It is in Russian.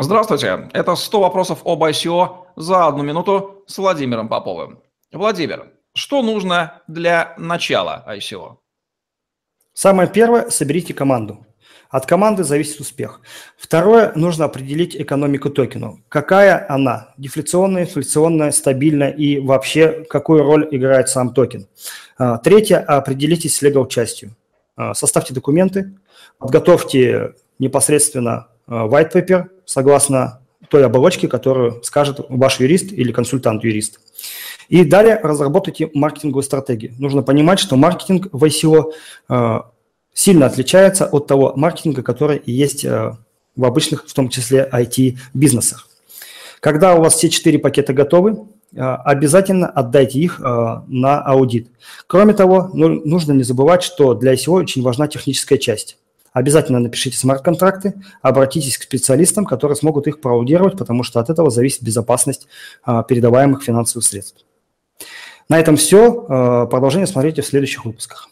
Здравствуйте, это 100 вопросов об ICO за одну минуту с Владимиром Поповым. Владимир, что нужно для начала ICO? Самое первое – соберите команду. От команды зависит успех. Второе – нужно определить экономику токена. Какая она? Дефляционная, инфляционная, стабильная и вообще какую роль играет сам токен. А, третье – определитесь с legal частью. А, составьте документы, подготовьте непосредственно white paper согласно той оболочке, которую скажет ваш юрист или консультант-юрист. И далее разработайте маркетинговую стратегию. Нужно понимать, что маркетинг в ICO э, сильно отличается от того маркетинга, который есть э, в обычных, в том числе IT-бизнесах. Когда у вас все четыре пакета готовы, э, обязательно отдайте их на аудит. Кроме того, ну, нужно не забывать, что для ICO очень важна техническая часть. Обязательно напишите смарт-контракты, обратитесь к специалистам, которые смогут их проаудировать, потому что от этого зависит безопасность передаваемых финансовых средств. На этом все. Продолжение смотрите в следующих выпусках.